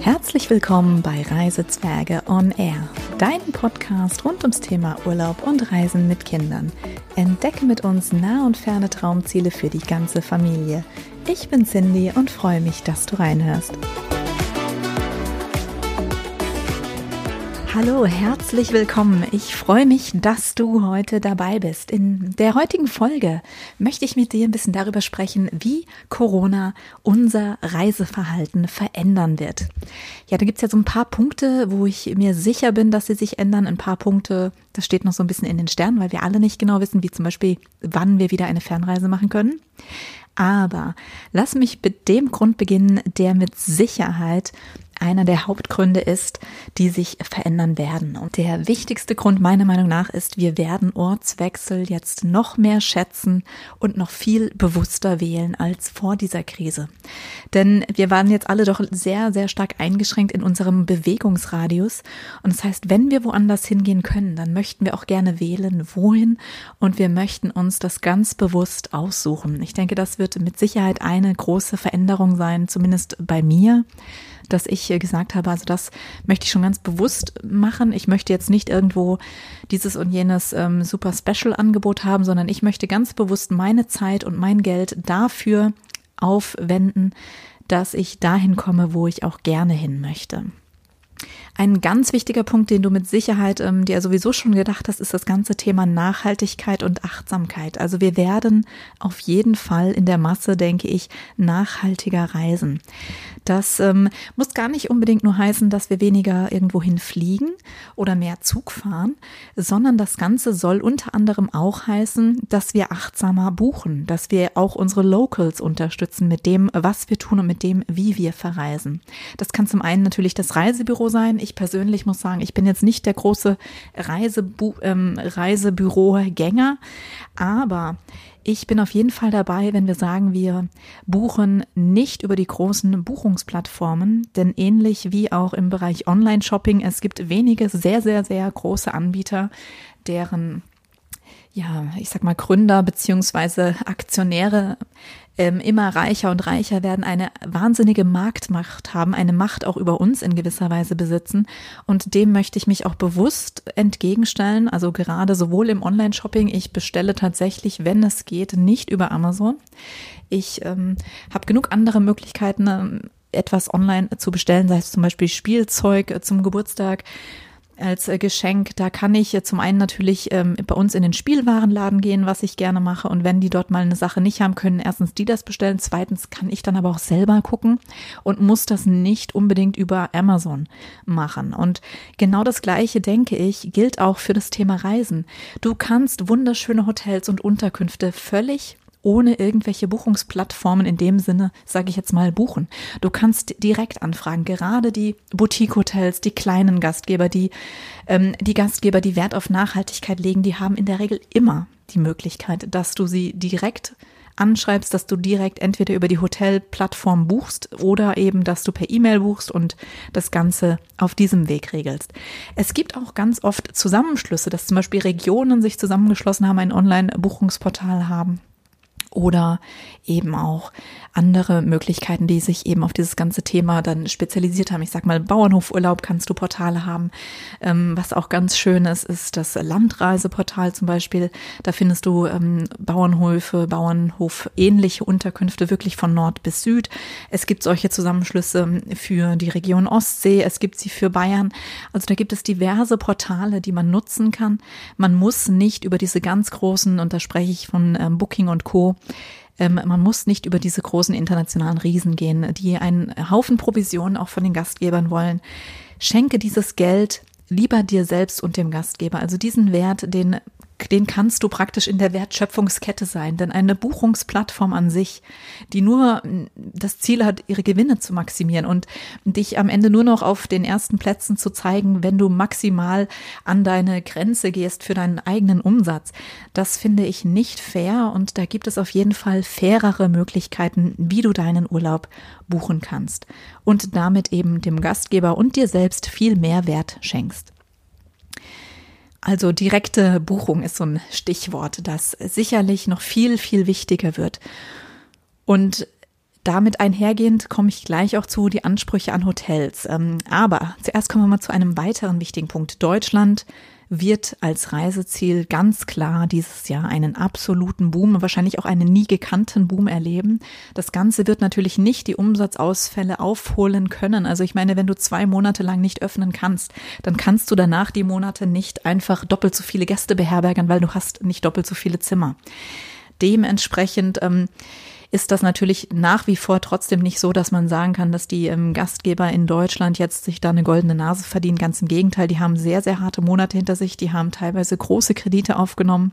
Herzlich willkommen bei Reisezwerge on Air, deinem Podcast rund ums Thema Urlaub und Reisen mit Kindern. Entdecke mit uns nah und ferne Traumziele für die ganze Familie. Ich bin Cindy und freue mich, dass du reinhörst. Hallo, herzlich willkommen. Ich freue mich, dass du heute dabei bist. In der heutigen Folge möchte ich mit dir ein bisschen darüber sprechen, wie Corona unser Reiseverhalten verändern wird. Ja, da gibt es ja so ein paar Punkte, wo ich mir sicher bin, dass sie sich ändern. Ein paar Punkte, das steht noch so ein bisschen in den Sternen, weil wir alle nicht genau wissen, wie zum Beispiel, wann wir wieder eine Fernreise machen können. Aber lass mich mit dem Grund beginnen, der mit Sicherheit einer der Hauptgründe ist, die sich verändern werden. Und der wichtigste Grund meiner Meinung nach ist, wir werden Ortswechsel jetzt noch mehr schätzen und noch viel bewusster wählen als vor dieser Krise. Denn wir waren jetzt alle doch sehr, sehr stark eingeschränkt in unserem Bewegungsradius. Und das heißt, wenn wir woanders hingehen können, dann möchten wir auch gerne wählen, wohin. Und wir möchten uns das ganz bewusst aussuchen. Ich denke, das wird mit Sicherheit eine große Veränderung sein, zumindest bei mir dass ich gesagt habe, also das möchte ich schon ganz bewusst machen. Ich möchte jetzt nicht irgendwo dieses und jenes ähm, super Special-Angebot haben, sondern ich möchte ganz bewusst meine Zeit und mein Geld dafür aufwenden, dass ich dahin komme, wo ich auch gerne hin möchte. Ein ganz wichtiger Punkt, den du mit Sicherheit ähm, dir sowieso schon gedacht hast, ist das ganze Thema Nachhaltigkeit und Achtsamkeit. Also wir werden auf jeden Fall in der Masse, denke ich, nachhaltiger reisen. Das ähm, muss gar nicht unbedingt nur heißen, dass wir weniger irgendwohin fliegen oder mehr Zug fahren, sondern das Ganze soll unter anderem auch heißen, dass wir achtsamer buchen, dass wir auch unsere Locals unterstützen mit dem, was wir tun und mit dem, wie wir verreisen. Das kann zum einen natürlich das Reisebüro sein. Ich persönlich muss sagen, ich bin jetzt nicht der große Reisebu ähm, Reisebürogänger, aber ich bin auf jeden Fall dabei, wenn wir sagen, wir buchen nicht über die großen Buchungsplattformen, denn ähnlich wie auch im Bereich Online-Shopping, es gibt wenige sehr, sehr, sehr große Anbieter, deren ja, ich sag mal, Gründer beziehungsweise Aktionäre ähm, immer reicher und reicher werden, eine wahnsinnige Marktmacht haben, eine Macht auch über uns in gewisser Weise besitzen. Und dem möchte ich mich auch bewusst entgegenstellen. Also gerade sowohl im Online-Shopping, ich bestelle tatsächlich, wenn es geht, nicht über Amazon. Ich ähm, habe genug andere Möglichkeiten, ähm, etwas online zu bestellen, sei es zum Beispiel Spielzeug äh, zum Geburtstag als äh, Geschenk. Da kann ich äh, zum einen natürlich ähm, bei uns in den Spielwarenladen gehen, was ich gerne mache. Und wenn die dort mal eine Sache nicht haben, können erstens die das bestellen. Zweitens kann ich dann aber auch selber gucken und muss das nicht unbedingt über Amazon machen. Und genau das Gleiche, denke ich, gilt auch für das Thema Reisen. Du kannst wunderschöne Hotels und Unterkünfte völlig ohne irgendwelche Buchungsplattformen in dem Sinne, sage ich jetzt mal, buchen. Du kannst direkt anfragen, gerade die Boutique-Hotels, die kleinen Gastgeber, die, ähm, die Gastgeber, die Wert auf Nachhaltigkeit legen, die haben in der Regel immer die Möglichkeit, dass du sie direkt anschreibst, dass du direkt entweder über die Hotelplattform buchst oder eben, dass du per E-Mail buchst und das Ganze auf diesem Weg regelst. Es gibt auch ganz oft Zusammenschlüsse, dass zum Beispiel Regionen sich zusammengeschlossen haben, ein Online-Buchungsportal haben oder eben auch andere Möglichkeiten, die sich eben auf dieses ganze Thema dann spezialisiert haben. Ich sag mal, Bauernhofurlaub kannst du Portale haben. Ähm, was auch ganz schön ist, ist das Landreiseportal zum Beispiel. Da findest du ähm, Bauernhöfe, Bauernhof ähnliche Unterkünfte wirklich von Nord bis Süd. Es gibt solche Zusammenschlüsse für die Region Ostsee. Es gibt sie für Bayern. Also da gibt es diverse Portale, die man nutzen kann. Man muss nicht über diese ganz großen, und da spreche ich von ähm, Booking und Co., ähm, man muss nicht über diese großen internationalen Riesen gehen, die einen Haufen Provisionen auch von den Gastgebern wollen. Schenke dieses Geld lieber dir selbst und dem Gastgeber. Also diesen Wert, den den kannst du praktisch in der Wertschöpfungskette sein. Denn eine Buchungsplattform an sich, die nur das Ziel hat, ihre Gewinne zu maximieren und dich am Ende nur noch auf den ersten Plätzen zu zeigen, wenn du maximal an deine Grenze gehst für deinen eigenen Umsatz, das finde ich nicht fair und da gibt es auf jeden Fall fairere Möglichkeiten, wie du deinen Urlaub buchen kannst und damit eben dem Gastgeber und dir selbst viel mehr Wert schenkst. Also direkte Buchung ist so ein Stichwort, das sicherlich noch viel, viel wichtiger wird. Und damit einhergehend komme ich gleich auch zu die Ansprüche an Hotels. Ähm, aber zuerst kommen wir mal zu einem weiteren wichtigen Punkt. Deutschland wird als Reiseziel ganz klar dieses Jahr einen absoluten Boom und wahrscheinlich auch einen nie gekannten Boom erleben. Das Ganze wird natürlich nicht die Umsatzausfälle aufholen können. Also ich meine, wenn du zwei Monate lang nicht öffnen kannst, dann kannst du danach die Monate nicht einfach doppelt so viele Gäste beherbergen, weil du hast nicht doppelt so viele Zimmer. Dementsprechend ähm, ist das natürlich nach wie vor trotzdem nicht so, dass man sagen kann, dass die ähm, Gastgeber in Deutschland jetzt sich da eine goldene Nase verdienen. Ganz im Gegenteil, die haben sehr, sehr harte Monate hinter sich. Die haben teilweise große Kredite aufgenommen.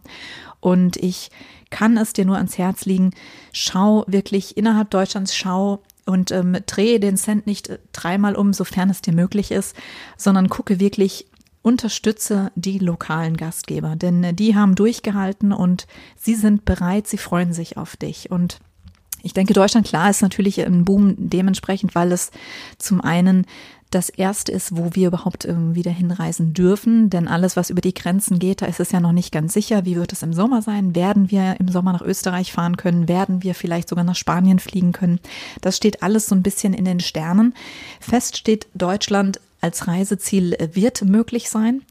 Und ich kann es dir nur ans Herz liegen. Schau wirklich innerhalb Deutschlands, schau und ähm, drehe den Cent nicht äh, dreimal um, sofern es dir möglich ist, sondern gucke wirklich, unterstütze die lokalen Gastgeber, denn äh, die haben durchgehalten und sie sind bereit, sie freuen sich auf dich. Und ich denke, Deutschland, klar, ist natürlich ein Boom dementsprechend, weil es zum einen das erste ist, wo wir überhaupt ähm, wieder hinreisen dürfen. Denn alles, was über die Grenzen geht, da ist es ja noch nicht ganz sicher. Wie wird es im Sommer sein? Werden wir im Sommer nach Österreich fahren können? Werden wir vielleicht sogar nach Spanien fliegen können? Das steht alles so ein bisschen in den Sternen. Fest steht, Deutschland als Reiseziel wird möglich sein.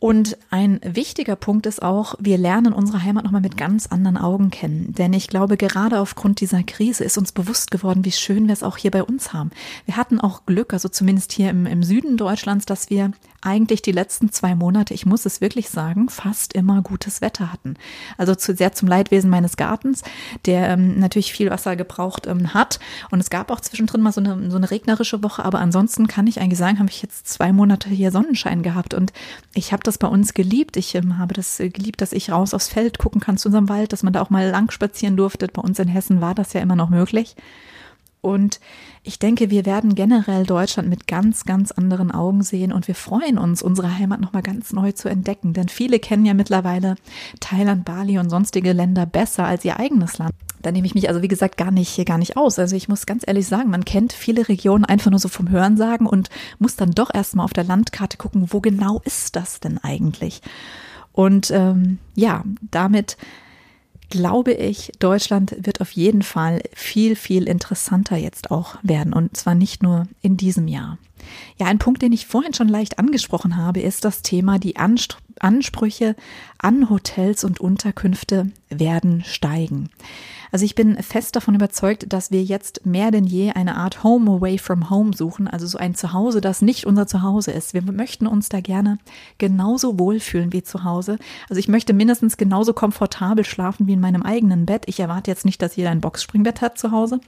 Und ein wichtiger Punkt ist auch, wir lernen unsere Heimat nochmal mit ganz anderen Augen kennen. Denn ich glaube, gerade aufgrund dieser Krise ist uns bewusst geworden, wie schön wir es auch hier bei uns haben. Wir hatten auch Glück, also zumindest hier im, im Süden Deutschlands, dass wir eigentlich die letzten zwei Monate, ich muss es wirklich sagen, fast immer gutes Wetter hatten. Also zu, sehr zum Leidwesen meines Gartens, der ähm, natürlich viel Wasser gebraucht ähm, hat. Und es gab auch zwischendrin mal so eine, so eine regnerische Woche, aber ansonsten kann ich eigentlich sagen, habe ich jetzt zwei Monate hier Sonnenschein gehabt und ich habe das bei uns geliebt. Ich ähm, habe das äh, geliebt, dass ich raus aufs Feld gucken kann zu unserem Wald, dass man da auch mal lang spazieren durfte. Bei uns in Hessen war das ja immer noch möglich. Und ich denke, wir werden generell Deutschland mit ganz, ganz anderen Augen sehen und wir freuen uns, unsere Heimat nochmal ganz neu zu entdecken. Denn viele kennen ja mittlerweile Thailand, Bali und sonstige Länder besser als ihr eigenes Land. Da nehme ich mich also, wie gesagt, gar nicht, gar nicht aus. Also ich muss ganz ehrlich sagen, man kennt viele Regionen einfach nur so vom Hörensagen und muss dann doch erstmal auf der Landkarte gucken, wo genau ist das denn eigentlich? Und ähm, ja, damit glaube ich, Deutschland wird auf jeden Fall viel, viel interessanter jetzt auch werden. Und zwar nicht nur in diesem Jahr. Ja, ein Punkt, den ich vorhin schon leicht angesprochen habe, ist das Thema, die Ansprüche an Hotels und Unterkünfte werden steigen. Also ich bin fest davon überzeugt, dass wir jetzt mehr denn je eine Art Home away from home suchen, also so ein Zuhause, das nicht unser Zuhause ist. Wir möchten uns da gerne genauso wohlfühlen wie zu Hause. Also ich möchte mindestens genauso komfortabel schlafen wie in meinem eigenen Bett. Ich erwarte jetzt nicht, dass jeder ein Boxspringbett hat zu Hause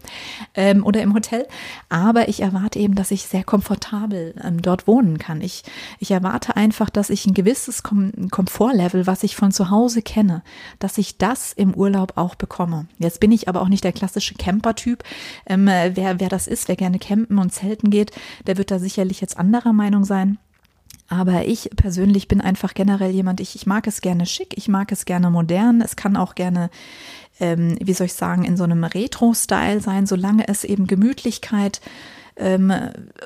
ähm, oder im Hotel, aber ich erwarte eben, dass ich sehr komfortabel ähm, dort wohnen kann. Ich, ich erwarte einfach, dass ich ein gewisses Kom Komfortlevel, was ich von zu Hause kenne, dass ich das im Urlaub auch bekomme. Jetzt Jetzt bin ich aber auch nicht der klassische Camper-Typ. Ähm, wer, wer das ist, wer gerne campen und zelten geht, der wird da sicherlich jetzt anderer Meinung sein. Aber ich persönlich bin einfach generell jemand, ich, ich mag es gerne schick, ich mag es gerne modern, es kann auch gerne, ähm, wie soll ich sagen, in so einem Retro-Style sein, solange es eben Gemütlichkeit ähm,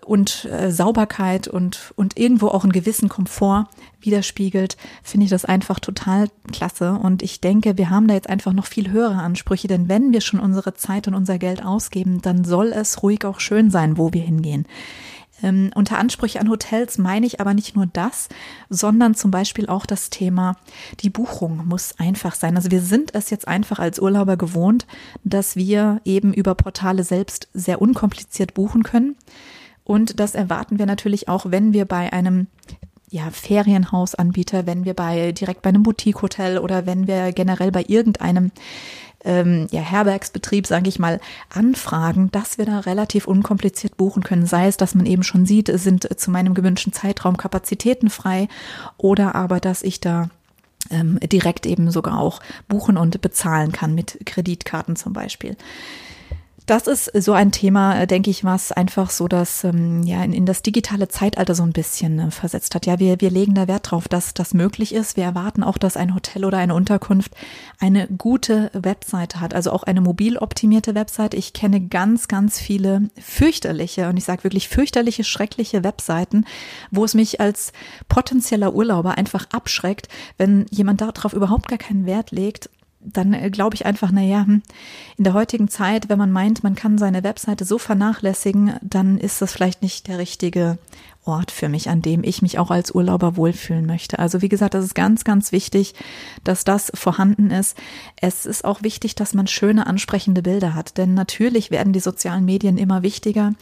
und äh, Sauberkeit und, und irgendwo auch einen gewissen Komfort widerspiegelt, finde ich das einfach total klasse. Und ich denke, wir haben da jetzt einfach noch viel höhere Ansprüche, denn wenn wir schon unsere Zeit und unser Geld ausgeben, dann soll es ruhig auch schön sein, wo wir hingehen. Ähm, unter Ansprüche an Hotels meine ich aber nicht nur das, sondern zum Beispiel auch das Thema, die Buchung muss einfach sein. Also wir sind es jetzt einfach als Urlauber gewohnt, dass wir eben über Portale selbst sehr unkompliziert buchen können. Und das erwarten wir natürlich auch, wenn wir bei einem ja, Ferienhausanbieter, wenn wir bei direkt bei einem Boutique-Hotel oder wenn wir generell bei irgendeinem ähm, ja, Herbergsbetrieb, sage ich mal, anfragen, dass wir da relativ unkompliziert buchen können. Sei es, dass man eben schon sieht, sind zu meinem gewünschten Zeitraum Kapazitäten frei oder aber, dass ich da ähm, direkt eben sogar auch buchen und bezahlen kann mit Kreditkarten zum Beispiel. Das ist so ein Thema, äh, denke ich, was einfach so das ähm, ja in, in, das digitale Zeitalter so ein bisschen äh, versetzt hat. Ja, wir, wir legen da Wert drauf, dass das möglich ist. Wir erwarten auch, dass ein Hotel oder eine Unterkunft eine gute Webseite hat, also auch eine mobil optimierte Webseite. Ich kenne ganz, ganz viele fürchterliche und ich sage wirklich fürchterliche, schreckliche Webseiten, wo es mich als potenzieller Urlauber einfach abschreckt, wenn jemand darauf überhaupt gar keinen Wert legt dann äh, glaube ich einfach, na ja, hm, in der heutigen Zeit, wenn man meint, man kann seine Webseite so vernachlässigen, dann ist das vielleicht nicht der richtige Ort für mich, an dem ich mich auch als Urlauber wohlfühlen möchte. Also wie gesagt, das ist ganz, ganz wichtig, dass das vorhanden ist. Es ist auch wichtig, dass man schöne, ansprechende Bilder hat, denn natürlich werden die sozialen Medien immer wichtiger.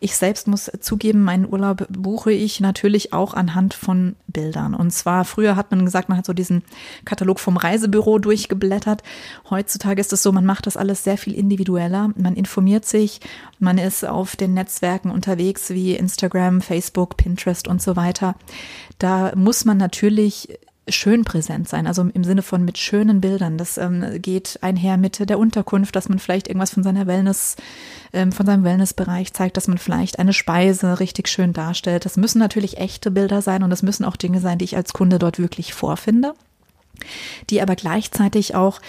Ich selbst muss zugeben, meinen Urlaub buche ich natürlich auch anhand von Bildern. Und zwar früher hat man gesagt, man hat so diesen Katalog vom Reisebüro durchgeblättert. Heutzutage ist es so, man macht das alles sehr viel individueller. Man informiert sich, man ist auf den Netzwerken unterwegs wie Instagram, Facebook, Facebook, Pinterest und so weiter. Da muss man natürlich schön präsent sein, also im Sinne von mit schönen Bildern. Das ähm, geht einher mit der Unterkunft, dass man vielleicht irgendwas von seiner Wellness, ähm, von seinem Wellnessbereich zeigt, dass man vielleicht eine Speise richtig schön darstellt. Das müssen natürlich echte Bilder sein und das müssen auch Dinge sein, die ich als Kunde dort wirklich vorfinde die aber gleichzeitig auch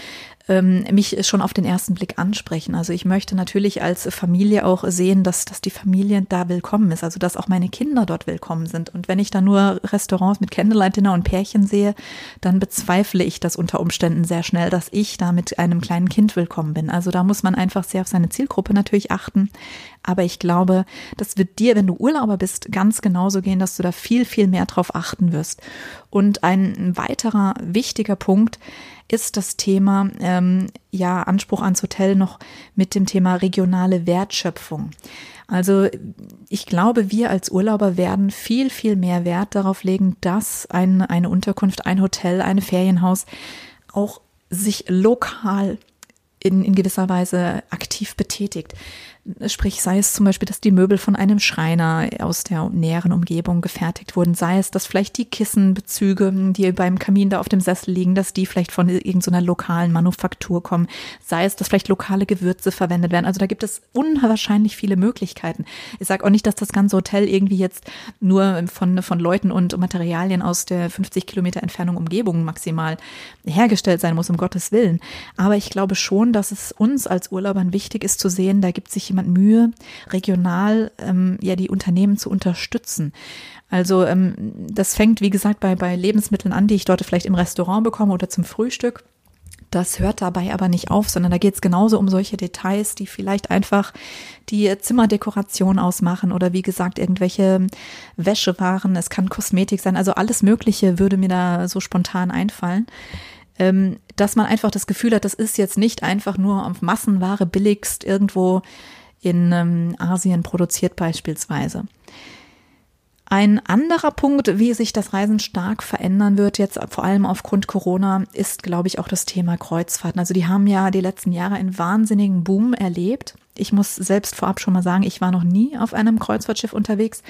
ähm, mich schon auf den ersten Blick ansprechen. Also ich möchte natürlich als Familie auch sehen, dass, dass die Familie da willkommen ist, also dass auch meine Kinder dort willkommen sind. Und wenn ich da nur Restaurants mit Candlelight Dinner und Pärchen sehe, dann bezweifle ich das unter Umständen sehr schnell, dass ich da mit einem kleinen Kind willkommen bin. Also da muss man einfach sehr auf seine Zielgruppe natürlich achten. Aber ich glaube, das wird dir, wenn du Urlauber bist, ganz genauso gehen, dass du da viel, viel mehr drauf achten wirst. Und ein weiterer wichtiger Punkt ist das Thema, ähm, ja, Anspruch ans Hotel noch mit dem Thema regionale Wertschöpfung. Also ich glaube, wir als Urlauber werden viel, viel mehr Wert darauf legen, dass ein, eine Unterkunft, ein Hotel, ein Ferienhaus auch sich lokal in, in gewisser Weise aktiv betätigt. Sprich, sei es zum Beispiel, dass die Möbel von einem Schreiner aus der näheren Umgebung gefertigt wurden, sei es, dass vielleicht die Kissenbezüge, die beim Kamin da auf dem Sessel liegen, dass die vielleicht von irgendeiner lokalen Manufaktur kommen, sei es, dass vielleicht lokale Gewürze verwendet werden. Also da gibt es unwahrscheinlich viele Möglichkeiten. Ich sage auch nicht, dass das ganze Hotel irgendwie jetzt nur von, von Leuten und Materialien aus der 50 Kilometer Entfernung Umgebung maximal hergestellt sein muss, um Gottes Willen. Aber ich glaube schon, dass es uns als Urlaubern wichtig ist zu sehen, da gibt sich jemand Mühe, regional ähm, ja die Unternehmen zu unterstützen. Also ähm, das fängt, wie gesagt, bei, bei Lebensmitteln an, die ich dort vielleicht im Restaurant bekomme oder zum Frühstück. Das hört dabei aber nicht auf, sondern da geht es genauso um solche Details, die vielleicht einfach die Zimmerdekoration ausmachen oder wie gesagt irgendwelche Wäschewaren. Es kann Kosmetik sein, also alles Mögliche würde mir da so spontan einfallen ähm, dass man einfach das Gefühl hat, das ist jetzt nicht einfach nur auf Massenware billigst irgendwo in ähm, Asien produziert beispielsweise. Ein anderer Punkt, wie sich das Reisen stark verändern wird, jetzt vor allem aufgrund Corona, ist, glaube ich, auch das Thema Kreuzfahrten. Also die haben ja die letzten Jahre einen wahnsinnigen Boom erlebt. Ich muss selbst vorab schon mal sagen, ich war noch nie auf einem Kreuzfahrtschiff unterwegs.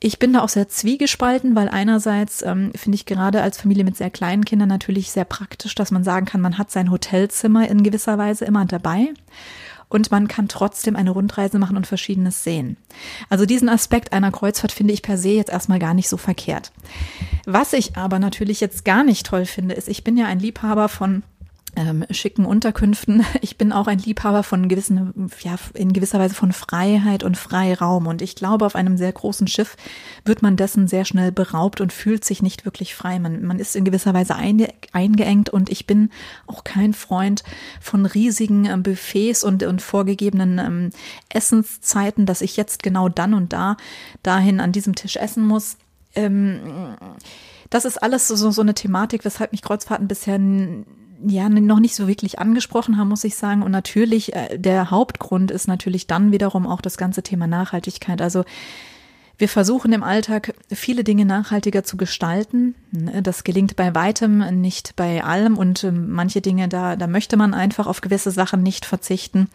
Ich bin da auch sehr zwiegespalten, weil einerseits ähm, finde ich gerade als Familie mit sehr kleinen Kindern natürlich sehr praktisch, dass man sagen kann, man hat sein Hotelzimmer in gewisser Weise immer dabei und man kann trotzdem eine Rundreise machen und verschiedenes sehen. Also diesen Aspekt einer Kreuzfahrt finde ich per se jetzt erstmal gar nicht so verkehrt. Was ich aber natürlich jetzt gar nicht toll finde, ist, ich bin ja ein Liebhaber von ähm, schicken Unterkünften. Ich bin auch ein Liebhaber von gewissen, ja, in gewisser Weise von Freiheit und Freiraum. Und ich glaube, auf einem sehr großen Schiff wird man dessen sehr schnell beraubt und fühlt sich nicht wirklich frei. Man, man ist in gewisser Weise ein, eingeengt und ich bin auch kein Freund von riesigen ähm, Buffets und, und vorgegebenen ähm, Essenszeiten, dass ich jetzt genau dann und da dahin an diesem Tisch essen muss. Ähm, das ist alles so, so eine Thematik, weshalb mich Kreuzfahrten bisher ja noch nicht so wirklich angesprochen haben, muss ich sagen. Und natürlich, äh, der Hauptgrund ist natürlich dann wiederum auch das ganze Thema Nachhaltigkeit. Also wir versuchen im Alltag viele Dinge nachhaltiger zu gestalten. Das gelingt bei weitem nicht bei allem und ähm, manche Dinge, da, da möchte man einfach auf gewisse Sachen nicht verzichten.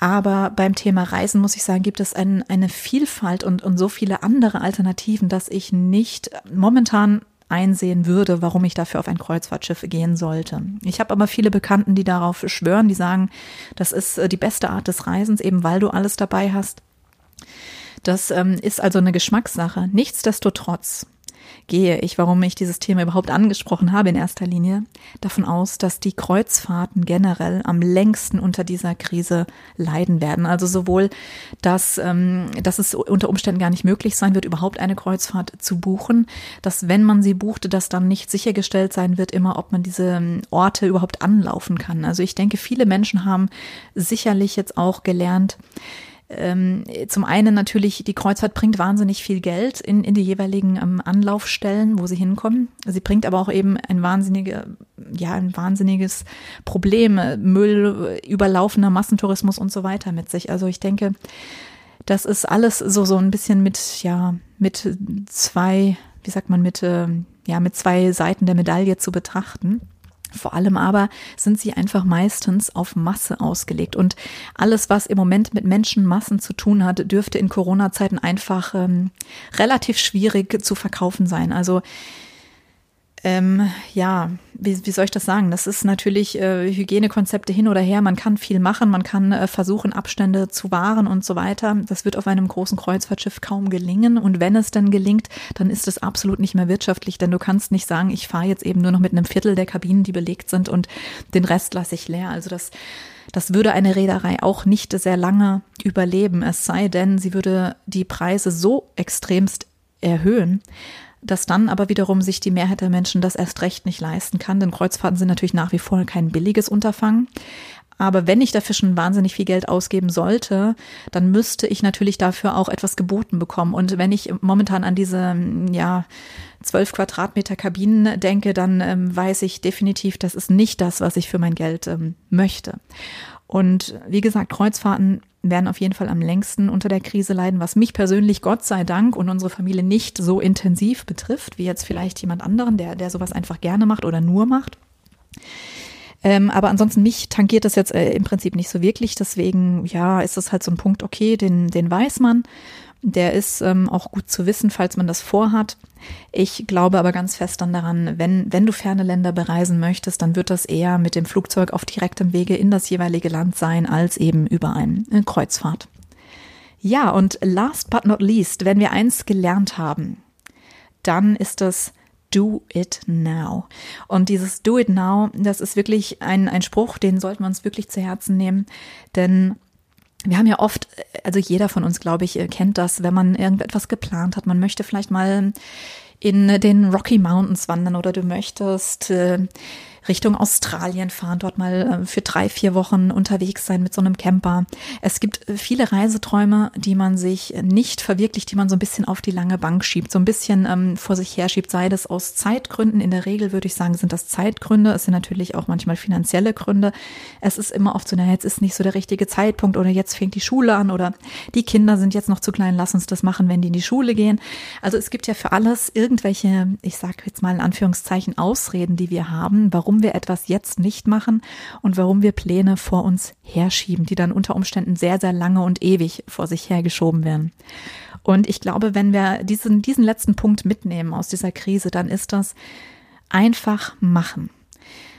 Aber beim Thema Reisen muss ich sagen, gibt es ein, eine Vielfalt und, und so viele andere Alternativen, dass ich nicht momentan einsehen würde, warum ich dafür auf ein Kreuzfahrtschiff gehen sollte. Ich habe aber viele Bekannten, die darauf schwören, die sagen, das ist äh, die beste Art des Reisens, eben weil du alles dabei hast. Das ähm, ist also eine Geschmackssache. Nichtsdestotrotz gehe ich, warum ich dieses Thema überhaupt angesprochen habe in erster Linie, davon aus, dass die Kreuzfahrten generell am längsten unter dieser Krise leiden werden. Also sowohl, dass, ähm, dass es unter Umständen gar nicht möglich sein wird, überhaupt eine Kreuzfahrt zu buchen, dass wenn man sie buchte, dass dann nicht sichergestellt sein wird, immer, ob man diese ähm, Orte überhaupt anlaufen kann. Also ich denke, viele Menschen haben sicherlich jetzt auch gelernt, ähm, zum einen natürlich, die Kreuzfahrt bringt wahnsinnig viel Geld in, in die jeweiligen ähm, Anlaufstellen, wo sie hinkommen. Sie bringt aber auch eben ein wahnsinnige, ja, ein wahnsinniges Problem, Müll, überlaufender Massentourismus und so weiter mit sich. Also ich denke, das ist alles so, so ein bisschen mit, ja, mit zwei, wie sagt man, mit, äh, ja, mit zwei Seiten der Medaille zu betrachten. Vor allem aber sind sie einfach meistens auf Masse ausgelegt. Und alles, was im Moment mit Menschenmassen zu tun hat, dürfte in Corona-Zeiten einfach ähm, relativ schwierig zu verkaufen sein. Also ähm, ja, wie, wie soll ich das sagen? Das ist natürlich äh, Hygienekonzepte hin oder her. Man kann viel machen, man kann äh, versuchen, Abstände zu wahren und so weiter. Das wird auf einem großen Kreuzfahrtschiff kaum gelingen. Und wenn es dann gelingt, dann ist es absolut nicht mehr wirtschaftlich, denn du kannst nicht sagen, ich fahre jetzt eben nur noch mit einem Viertel der Kabinen, die belegt sind und den Rest lasse ich leer. Also das das würde eine Reederei auch nicht sehr lange überleben, es sei denn, sie würde die Preise so extremst erhöhen, dass dann aber wiederum sich die Mehrheit der Menschen das erst recht nicht leisten kann, denn Kreuzfahrten sind natürlich nach wie vor kein billiges Unterfangen. Aber wenn ich dafür schon wahnsinnig viel Geld ausgeben sollte, dann müsste ich natürlich dafür auch etwas geboten bekommen. Und wenn ich momentan an diese, ja, zwölf Quadratmeter Kabinen denke, dann ähm, weiß ich definitiv, das ist nicht das, was ich für mein Geld ähm, möchte. Und wie gesagt, Kreuzfahrten werden auf jeden Fall am längsten unter der Krise leiden, was mich persönlich Gott sei Dank und unsere Familie nicht so intensiv betrifft, wie jetzt vielleicht jemand anderen, der, der sowas einfach gerne macht oder nur macht. Ähm, aber ansonsten mich tangiert das jetzt äh, im Prinzip nicht so wirklich. Deswegen, ja, ist das halt so ein Punkt, okay, den, den weiß man. Der ist ähm, auch gut zu wissen, falls man das vorhat. Ich glaube aber ganz fest dann daran, wenn, wenn du ferne Länder bereisen möchtest, dann wird das eher mit dem Flugzeug auf direktem Wege in das jeweilige Land sein, als eben über eine Kreuzfahrt. Ja, und last but not least, wenn wir eins gelernt haben, dann ist das Do it now. Und dieses Do it now, das ist wirklich ein, ein Spruch, den sollten wir uns wirklich zu Herzen nehmen, denn wir haben ja oft, also jeder von uns, glaube ich, kennt das, wenn man irgendetwas geplant hat. Man möchte vielleicht mal in den Rocky Mountains wandern oder du möchtest äh, Richtung Australien fahren, dort mal äh, für drei, vier Wochen unterwegs sein mit so einem Camper. Es gibt äh, viele Reiseträume, die man sich nicht verwirklicht, die man so ein bisschen auf die lange Bank schiebt, so ein bisschen ähm, vor sich her schiebt, sei das aus Zeitgründen. In der Regel würde ich sagen, sind das Zeitgründe. Es sind natürlich auch manchmal finanzielle Gründe. Es ist immer oft so, naja, jetzt ist nicht so der richtige Zeitpunkt oder jetzt fängt die Schule an oder die Kinder sind jetzt noch zu klein, lass uns das machen, wenn die in die Schule gehen. Also es gibt ja für alles irgendwelche, ich sage jetzt mal in Anführungszeichen, Ausreden, die wir haben, warum warum wir etwas jetzt nicht machen und warum wir Pläne vor uns herschieben, die dann unter Umständen sehr, sehr lange und ewig vor sich hergeschoben werden. Und ich glaube, wenn wir diesen, diesen letzten Punkt mitnehmen aus dieser Krise, dann ist das einfach machen.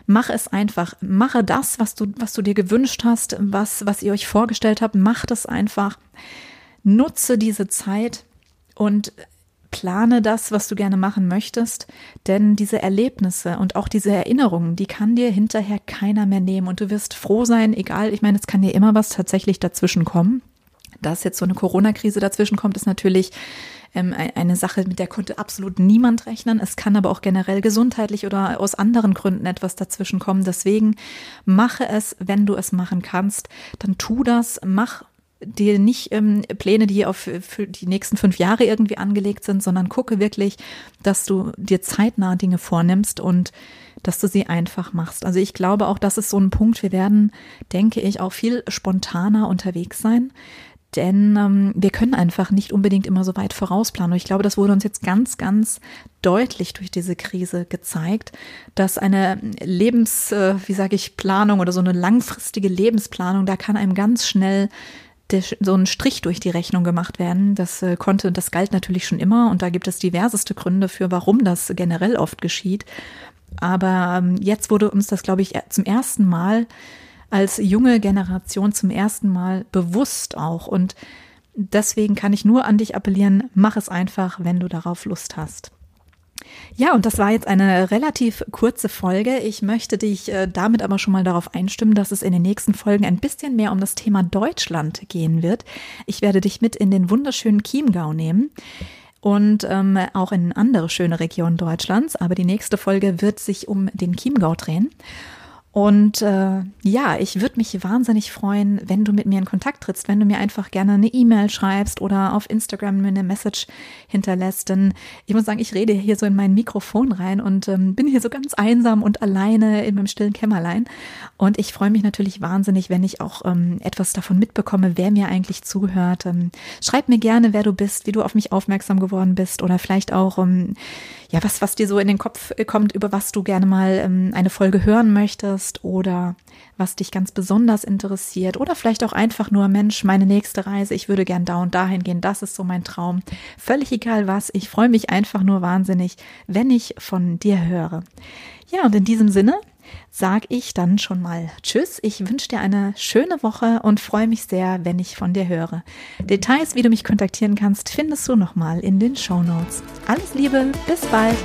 Mach es einfach. Mache das, was du, was du dir gewünscht hast, was, was ihr euch vorgestellt habt. Mach das einfach. Nutze diese Zeit und plane das, was du gerne machen möchtest, denn diese Erlebnisse und auch diese Erinnerungen, die kann dir hinterher keiner mehr nehmen und du wirst froh sein, egal, ich meine, es kann dir immer was tatsächlich dazwischen kommen. Dass jetzt so eine Corona-Krise dazwischen kommt, ist natürlich ähm, eine Sache, mit der konnte absolut niemand rechnen. Es kann aber auch generell gesundheitlich oder aus anderen Gründen etwas dazwischen kommen. Deswegen mache es, wenn du es machen kannst, dann tu das, mach dir nicht ähm, Pläne, die auf für die nächsten fünf Jahre irgendwie angelegt sind, sondern gucke wirklich, dass du dir zeitnah Dinge vornimmst und dass du sie einfach machst. Also ich glaube auch, das ist so ein Punkt. Wir werden, denke ich, auch viel spontaner unterwegs sein. Denn ähm, wir können einfach nicht unbedingt immer so weit vorausplanen. Und ich glaube, das wurde uns jetzt ganz, ganz deutlich durch diese Krise gezeigt, dass eine Lebens, äh, wie sage ich, Planung oder so eine langfristige Lebensplanung, da kann einem ganz schnell so ein Strich durch die Rechnung gemacht werden. Das äh, konnte, das galt natürlich schon immer und da gibt es diverseste Gründe für, warum das generell oft geschieht. Aber ähm, jetzt wurde uns das, glaube ich, zum ersten Mal als junge Generation zum ersten Mal bewusst auch. Und deswegen kann ich nur an dich appellieren, mach es einfach, wenn du darauf Lust hast. Ja, und das war jetzt eine relativ kurze Folge. Ich möchte dich äh, damit aber schon mal darauf einstimmen, dass es in den nächsten Folgen ein bisschen mehr um das Thema Deutschland gehen wird. Ich werde dich mit in den wunderschönen Chiemgau nehmen und ähm, auch in andere schöne Regionen Deutschlands. Aber die nächste Folge wird sich um den Chiemgau drehen. Und äh, ja, ich würde mich wahnsinnig freuen, wenn du mit mir in Kontakt trittst, wenn du mir einfach gerne eine E-Mail schreibst oder auf Instagram mir eine Message hinterlässt. Denn ich muss sagen, ich rede hier so in mein Mikrofon rein und ähm, bin hier so ganz einsam und alleine in meinem stillen Kämmerlein. Und ich freue mich natürlich wahnsinnig, wenn ich auch ähm, etwas davon mitbekomme, wer mir eigentlich zuhört. Ähm, schreib mir gerne, wer du bist, wie du auf mich aufmerksam geworden bist oder vielleicht auch, ähm, ja, was, was dir so in den Kopf kommt, über was du gerne mal ähm, eine Folge hören möchtest oder was dich ganz besonders interessiert oder vielleicht auch einfach nur, Mensch, meine nächste Reise, ich würde gern da und dahin gehen, das ist so mein Traum. Völlig egal was, ich freue mich einfach nur wahnsinnig, wenn ich von dir höre. Ja, und in diesem Sinne sag ich dann schon mal Tschüss. Ich wünsche dir eine schöne Woche und freue mich sehr, wenn ich von dir höre. Details, wie du mich kontaktieren kannst, findest du nochmal in den Show Notes. Alles Liebe, bis bald.